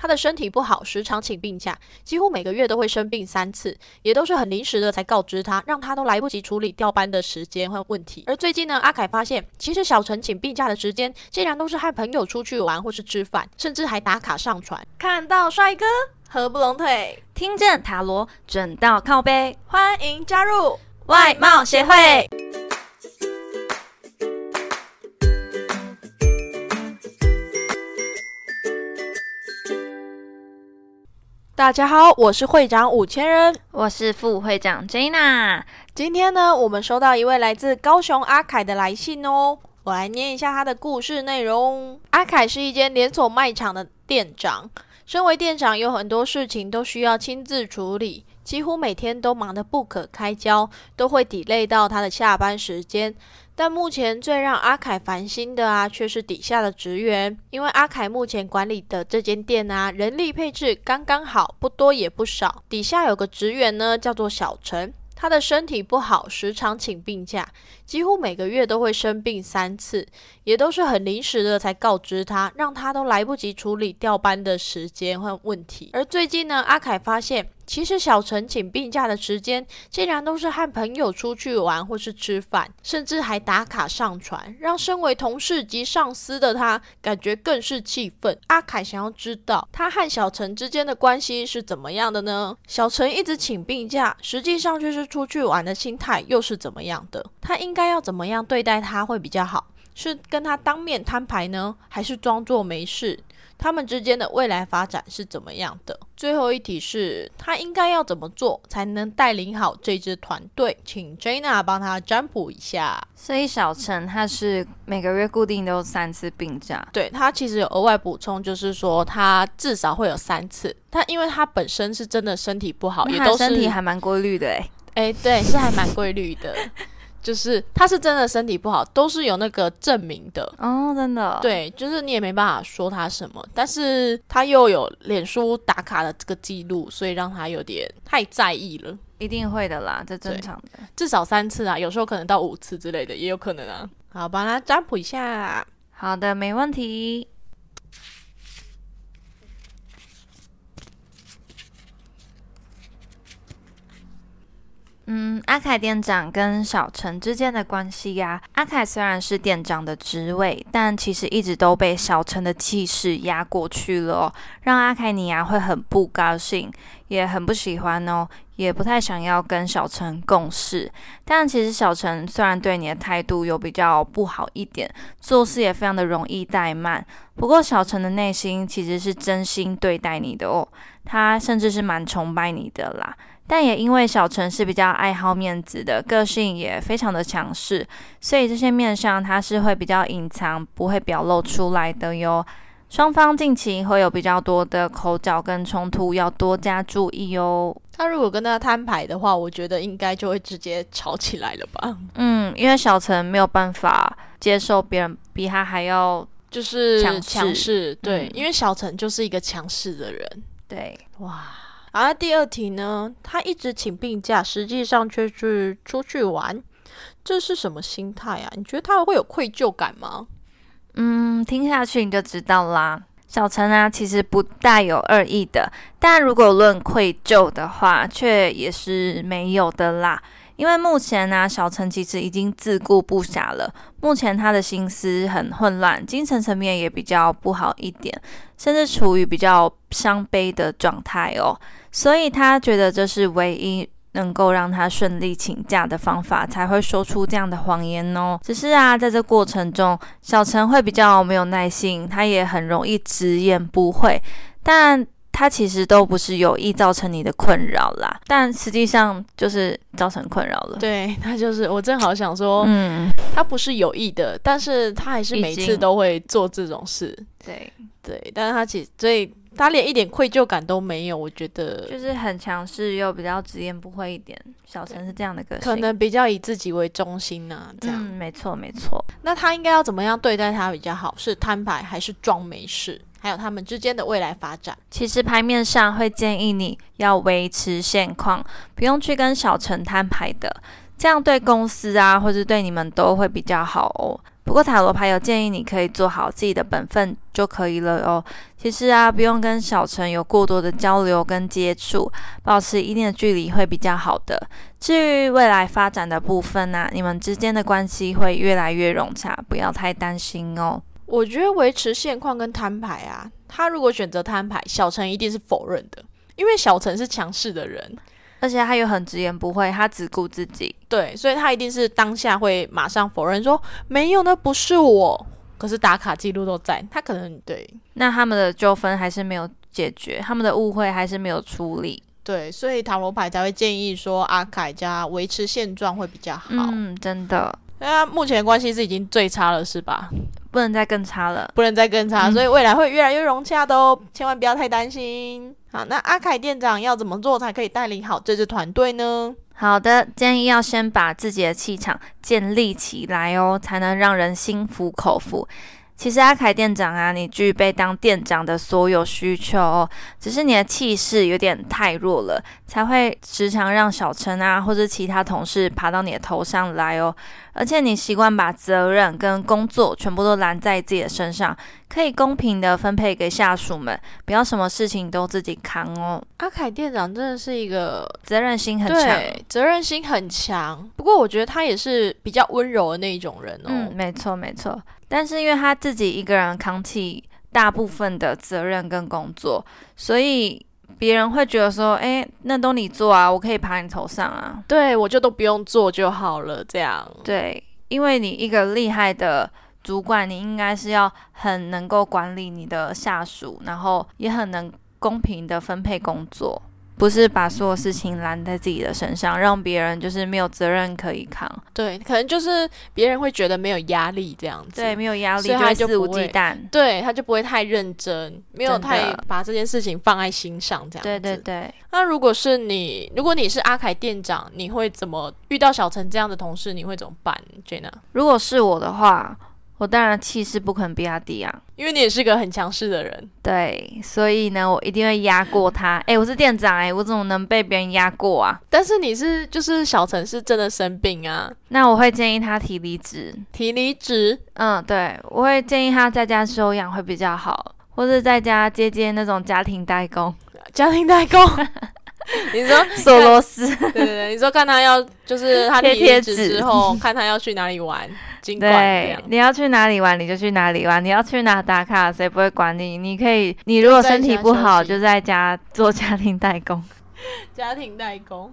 他的身体不好，时常请病假，几乎每个月都会生病三次，也都是很临时的才告知他，让他都来不及处理调班的时间和问题。而最近呢，阿凯发现，其实小陈请病假的时间，竟然都是和朋友出去玩或是吃饭，甚至还打卡上传。看到帅哥合不拢腿，听见塔罗准到靠背，欢迎加入外貌协会。大家好，我是会长五千人，我是副会长 Jana。今天呢，我们收到一位来自高雄阿凯的来信哦，我来念一下他的故事内容。阿凯是一间连锁卖场的店长，身为店长，有很多事情都需要亲自处理，几乎每天都忙得不可开交，都会 delay 到他的下班时间。但目前最让阿凯烦心的啊，却是底下的职员，因为阿凯目前管理的这间店啊，人力配置刚刚好，不多也不少。底下有个职员呢，叫做小陈。他的身体不好，时常请病假，几乎每个月都会生病三次，也都是很临时的才告知他，让他都来不及处理调班的时间和问题。而最近呢，阿凯发现，其实小陈请病假的时间，竟然都是和朋友出去玩或是吃饭，甚至还打卡上传，让身为同事及上司的他感觉更是气愤。阿凯想要知道，他和小陈之间的关系是怎么样的呢？小陈一直请病假，实际上却是。出去玩的心态又是怎么样的？他应该要怎么样对待他会比较好？是跟他当面摊牌呢，还是装作没事？他们之间的未来发展是怎么样的？最后一题是他应该要怎么做才能带领好这支团队？请 Jana 帮他占卜一下。所以小陈他是每个月固定都有三次病假，对他其实有额外补充，就是说他至少会有三次。他因为他本身是真的身体不好，也都身体还蛮规律的哎。哎，对，是还蛮规律的，就是他是真的身体不好，都是有那个证明的。哦，真的，对，就是你也没办法说他什么，但是他又有脸书打卡的这个记录，所以让他有点太在意了，一定会的啦，这正常的，至少三次啊，有时候可能到五次之类的，也有可能啊，好，帮他占卜一下，好的，没问题。嗯，阿凯店长跟小陈之间的关系呀，阿凯虽然是店长的职位，但其实一直都被小陈的气势压过去了，哦让阿凯你呀会很不高兴，也很不喜欢哦，也不太想要跟小陈共事。但其实小陈虽然对你的态度有比较不好一点，做事也非常的容易怠慢，不过小陈的内心其实是真心对待你的哦，他甚至是蛮崇拜你的啦。但也因为小陈是比较爱好面子的，个性也非常的强势，所以这些面相他是会比较隐藏，不会表露出来的哟。双方近期会有比较多的口角跟冲突，要多加注意哦。他如果跟他摊牌的话，我觉得应该就会直接吵起来了吧？嗯，因为小陈没有办法接受别人比他还要就是强势，对，因为小陈就是一个强势的人，对，哇。而第二题呢，他一直请病假，实际上却是出去玩，这是什么心态啊？你觉得他会有愧疚感吗？嗯，听下去你就知道啦。小陈啊，其实不带有恶意的，但如果论愧疚的话，却也是没有的啦。因为目前呢，小陈其实已经自顾不暇了。目前他的心思很混乱，精神层面也比较不好一点，甚至处于比较伤悲的状态哦。所以他觉得这是唯一能够让他顺利请假的方法，才会说出这样的谎言哦。只是啊，在这过程中，小陈会比较没有耐性，他也很容易直言不讳，但。他其实都不是有意造成你的困扰啦，但实际上就是造成困扰了。对他就是我正好想说，嗯，他不是有意的，但是他还是每次都会做这种事。对对，但是他其实所以他连一点愧疚感都没有，我觉得就是很强势又比较直言不讳一点。小陈是这样的个性，可能比较以自己为中心呢。这样没错没错。那他应该要怎么样对待他比较好？是摊牌还是装没事？还有他们之间的未来发展，其实牌面上会建议你要维持现况，不用去跟小陈摊牌的，这样对公司啊，或者对你们都会比较好哦。不过塔罗牌有建议，你可以做好自己的本分就可以了哦。其实啊，不用跟小陈有过多的交流跟接触，保持一定的距离会比较好的。至于未来发展的部分呢，你们之间的关系会越来越融洽，不要太担心哦。我觉得维持现况跟摊牌啊，他如果选择摊牌，小陈一定是否认的，因为小陈是强势的人，而且他又很直言不讳，他只顾自己。对，所以他一定是当下会马上否认说没有，那不是我。可是打卡记录都在，他可能对。那他们的纠纷还是没有解决，他们的误会还是没有处理。对，所以塔罗牌才会建议说阿凯家维持现状会比较好。嗯，真的。那目前关系是已经最差了，是吧？不能再更差了，不能再更差，所以未来会越来越融洽的哦，千万不要太担心。好，那阿凯店长要怎么做才可以带领好这支团队呢？好的，建议要先把自己的气场建立起来哦，才能让人心服口服。其实阿凯店长啊，你具备当店长的所有需求哦，只是你的气势有点太弱了，才会时常让小陈啊或者其他同事爬到你的头上来哦。而且你习惯把责任跟工作全部都揽在自己的身上，可以公平的分配给下属们，不要什么事情都自己扛哦。阿凯店长真的是一个责任心很强，责任心很强。不过我觉得他也是比较温柔的那一种人哦。嗯，没错没错。但是因为他自己一个人扛起大部分的责任跟工作，所以别人会觉得说：“哎，那都你做啊，我可以爬你头上啊。”对，我就都不用做就好了。这样对，因为你一个厉害的主管，你应该是要很能够管理你的下属，然后也很能公平的分配工作。不是把所有事情揽在自己的身上，让别人就是没有责任可以扛。对，可能就是别人会觉得没有压力这样子。对，没有压力，他就肆无忌惮。对，他就不会太认真，没有太把这件事情放在心上这样子。对对对。那如果是你，如果你是阿凯店长，你会怎么遇到小陈这样的同事？你会怎么办，Jenna？如果是我的话。我当然气势不可能比他低啊，因为你也是个很强势的人。对，所以呢，我一定会压过他。哎，我是店长，哎，我怎么能被别人压过啊？但是你是，就是小陈是真的生病啊，那我会建议他提离职。提离职？嗯，对，我会建议他在家休养会比较好，或者在家接接那种家庭代工。家庭代工。你说 索罗斯？对对对，你说看他要就是他离职之后，看他要去哪里玩。对，你要去哪里玩你就去哪里玩，你要去哪打卡谁不会管你。你可以，你如果身体不好就在家做家庭代工。家庭代工，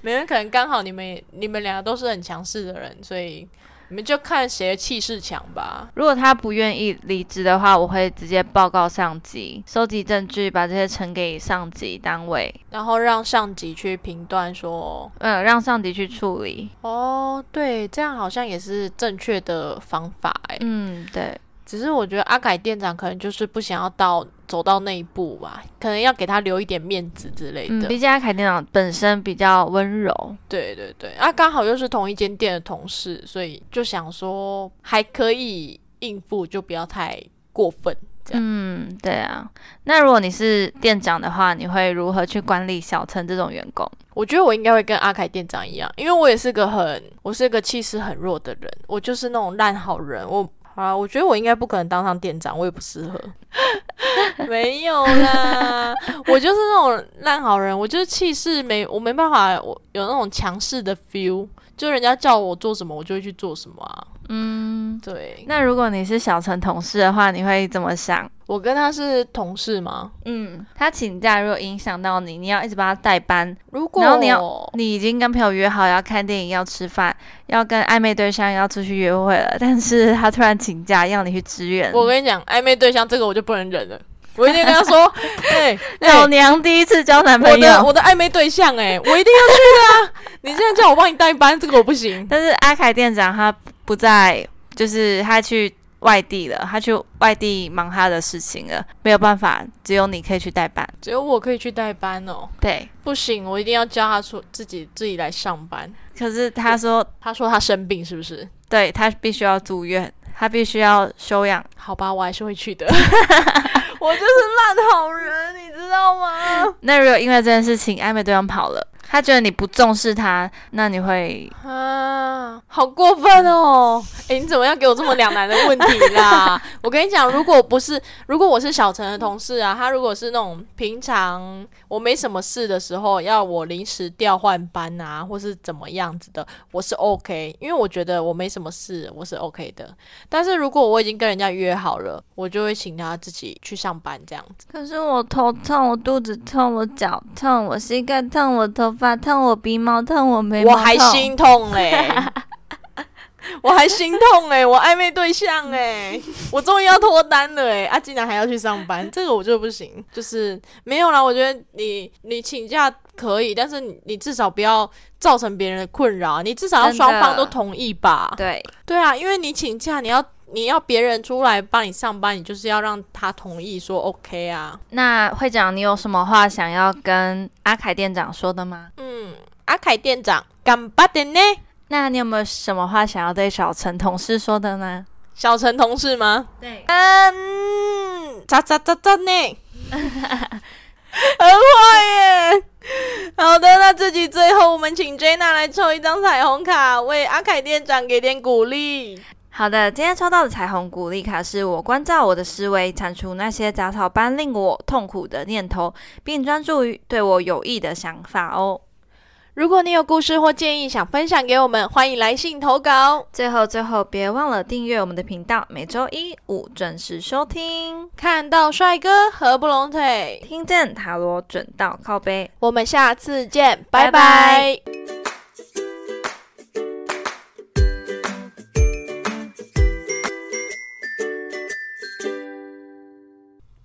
没人可能刚好你们你们两个都是很强势的人，所以。你们就看谁的气势强吧。如果他不愿意离职的话，我会直接报告上级，收集证据，把这些呈给上级单位，然后让上级去评断说，嗯，让上级去处理。哦，对，这样好像也是正确的方法，哎，嗯，对。只是我觉得阿凯店长可能就是不想要到走到那一步吧，可能要给他留一点面子之类的。毕竟阿凯店长本身比较温柔，对对对，啊，刚好又是同一间店的同事，所以就想说还可以应付，就不要太过分。这样嗯，对啊。那如果你是店长的话，你会如何去管理小陈这种员工？我觉得我应该会跟阿凯店长一样，因为我也是个很，我是一个气势很弱的人，我就是那种烂好人，我。好啊，我觉得我应该不可能当上店长，我也不适合。没有啦，我就是那种烂好人，我就是气势没，我没办法，我有那种强势的 feel，就人家叫我做什么，我就会去做什么啊。嗯，对。那如果你是小陈同事的话，你会怎么想？我跟他是同事吗？嗯，他请假如果影响到你，你要一直帮他代班。如果然后你要，你已经跟朋友约好要看电影、要吃饭、要跟暧昧对象要出去约会了，但是他突然请假要你去支援。我跟你讲，暧昧对象这个我就不能忍了，我一定跟他说：“哎，老娘第一次交男朋友，我的我的暧昧对象，哎，我一定要去啊！你现在叫我帮你代班，这个我不行。”但是阿凯店长他。不在，就是他去外地了，他去外地忙他的事情了，没有办法，只有你可以去代班，只有我可以去代班哦。对，不行，我一定要叫他出自己自己来上班。可是他说，他说他生病是不是？对他必须要住院，他必须要休养。好吧，我还是会去的。我就是烂好人，你知道吗？那如果因为这件事情暧昧对象跑了，他觉得你不重视他，那你会啊，好过分哦！诶，你怎么要给我这么两难的问题啦？我跟你讲，如果不是如果我是小陈的同事啊，他如果是那种平常我没什么事的时候，要我临时调换班啊，或是怎么样子的，我是 OK，因为我觉得我没什么事，我是 OK 的。但是如果我已经跟人家约好了，我就会请他自己去上班这样子。可是我头痛，我肚子痛，我脚痛，我膝盖痛，我头发烫，我鼻毛烫，我眉毛我还心痛嘞，我还心痛哎，我暧昧对象哎，我终于要脱单了哎，啊，竟然还要去上班，这个我就不行，就是没有啦。我觉得你你请假可以，但是你你至少不要造成别人的困扰，你至少要双方都同意吧？对。对啊，因为你请假，你要你要别人出来帮你上班，你就是要让他同意说 OK 啊。那会长，你有什么话想要跟阿凯店长说的吗？嗯，阿凯店长，干巴的呢？那你有没有什么话想要对小陈同事说的呢？小陈同事吗？对，嗯，咋咋咋咋呢？很坏耶！好的，那这集最后我们请 Jenna 来抽一张彩虹卡，为阿凯店长给点鼓励。好的，今天抽到的彩虹鼓励卡是我关照我的思维，铲除那些杂草般令我痛苦的念头，并专注于对我有益的想法哦。如果你有故事或建议想分享给我们，欢迎来信投稿。最后，最后别忘了订阅我们的频道，每周一五准时收听。看到帅哥合不拢腿，听见塔罗准到靠背。我们下次见，拜拜拜拜